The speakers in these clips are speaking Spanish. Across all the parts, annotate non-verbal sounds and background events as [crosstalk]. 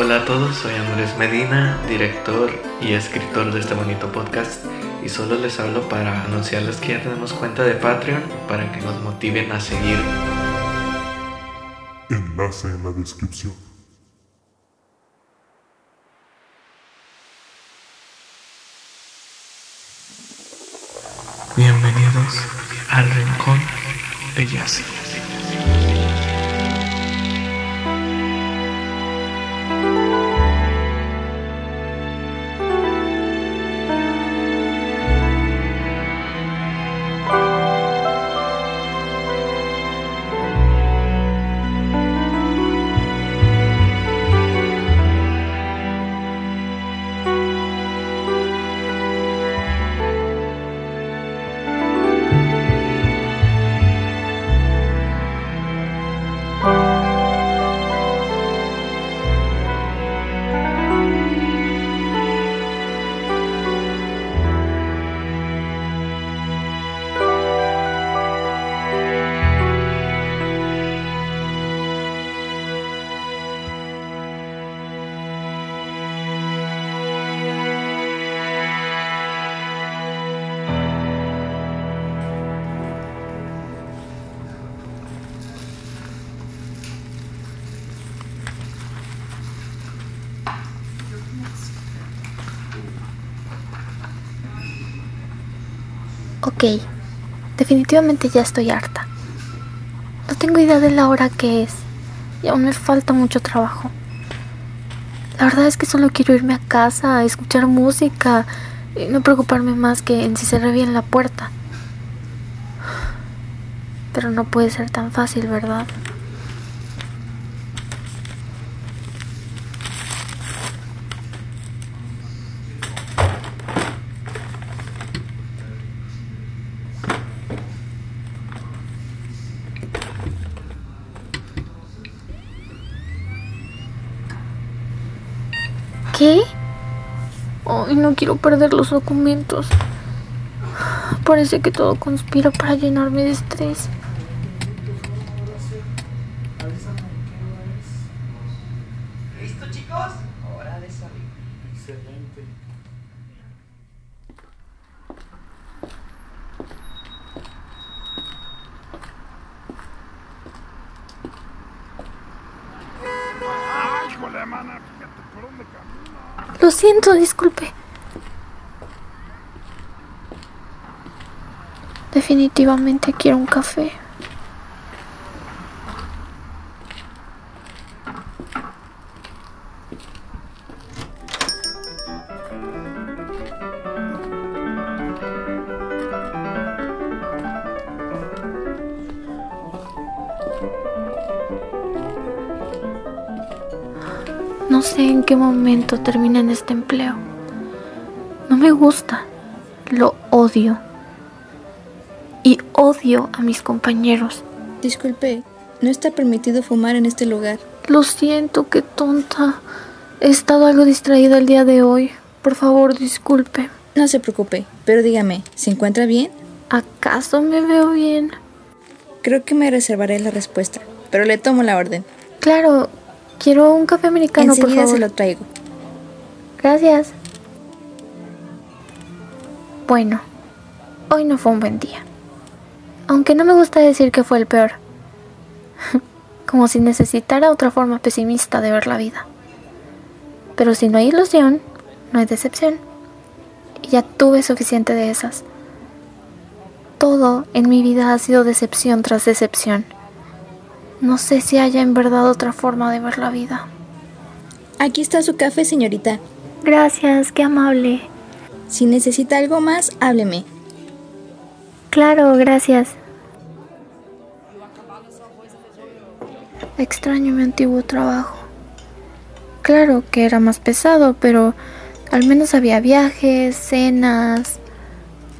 Hola a todos, soy Andrés Medina, director y escritor de este bonito podcast y solo les hablo para anunciarles que ya tenemos cuenta de Patreon para que nos motiven a seguir. Enlace en la descripción. Bienvenidos al Rincón de Yassi. Ok, definitivamente ya estoy harta. No tengo idea de la hora que es y aún me falta mucho trabajo. La verdad es que solo quiero irme a casa, escuchar música y no preocuparme más que en si cerré bien la puerta. Pero no puede ser tan fácil, ¿verdad? ¿Qué? Ay, no quiero perder los documentos. Parece que todo conspira para llenarme de estrés. ¿Listo, chicos? Hora de salir. Excelente. Lo siento, disculpe. Definitivamente quiero un café. No sé en qué momento termina en este empleo. No me gusta. Lo odio. Y odio a mis compañeros. Disculpe, no está permitido fumar en este lugar. Lo siento, qué tonta. He estado algo distraída el día de hoy. Por favor, disculpe. No se preocupe, pero dígame, ¿se encuentra bien? ¿Acaso me veo bien? Creo que me reservaré la respuesta, pero le tomo la orden. Claro, quiero un café americano, por Enseguida favor. se lo traigo. Gracias. Bueno, hoy no fue un buen día. Aunque no me gusta decir que fue el peor. [laughs] Como si necesitara otra forma pesimista de ver la vida. Pero si no hay ilusión, no hay decepción. Y ya tuve suficiente de esas. Todo en mi vida ha sido decepción tras decepción. No sé si haya en verdad otra forma de ver la vida. Aquí está su café, señorita. Gracias, qué amable. Si necesita algo más, hábleme. Claro, gracias. Extraño mi antiguo trabajo. Claro que era más pesado, pero al menos había viajes, cenas,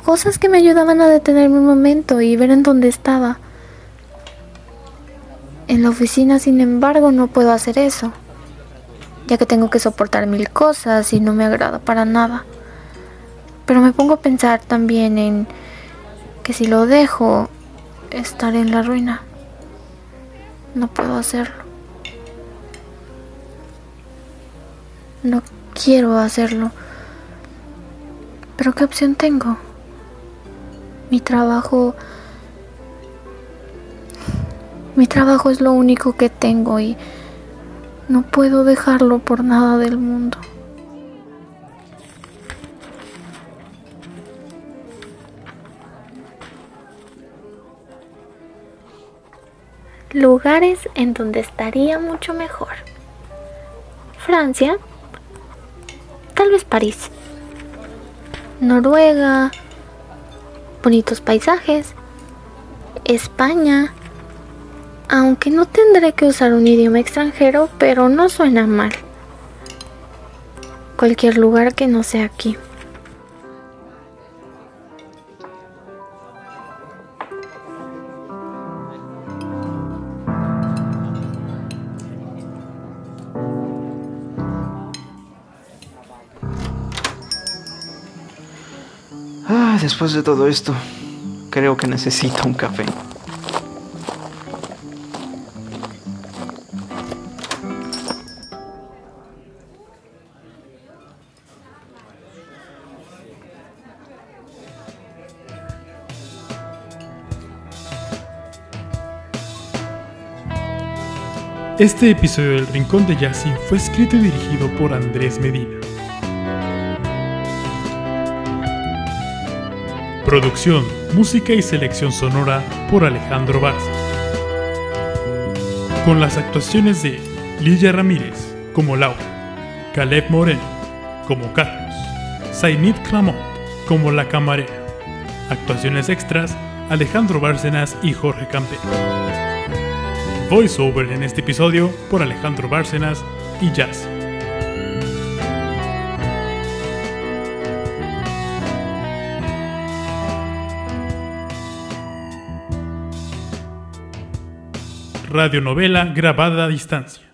cosas que me ayudaban a detenerme un momento y ver en dónde estaba. En la oficina, sin embargo, no puedo hacer eso, ya que tengo que soportar mil cosas y no me agrada para nada. Pero me pongo a pensar también en que si lo dejo, estaré en la ruina. No puedo hacerlo. No quiero hacerlo. Pero ¿qué opción tengo? Mi trabajo... Mi trabajo es lo único que tengo y no puedo dejarlo por nada del mundo. Lugares en donde estaría mucho mejor. Francia, tal vez París. Noruega, bonitos paisajes. España, aunque no tendré que usar un idioma extranjero, pero no suena mal. Cualquier lugar que no sea aquí. Ah, después de todo esto, creo que necesito un café. Este episodio del Rincón de Yassi fue escrito y dirigido por Andrés Medina. Producción, música y selección sonora por Alejandro Barza. Con las actuaciones de Lilia Ramírez como Laura, Caleb Moreno como Carlos, Zainid Clamont como La Camarera. Actuaciones extras Alejandro Bárcenas y Jorge Campero. Voiceover en este episodio por Alejandro Bárcenas y Jazz. Radionovela grabada a distancia.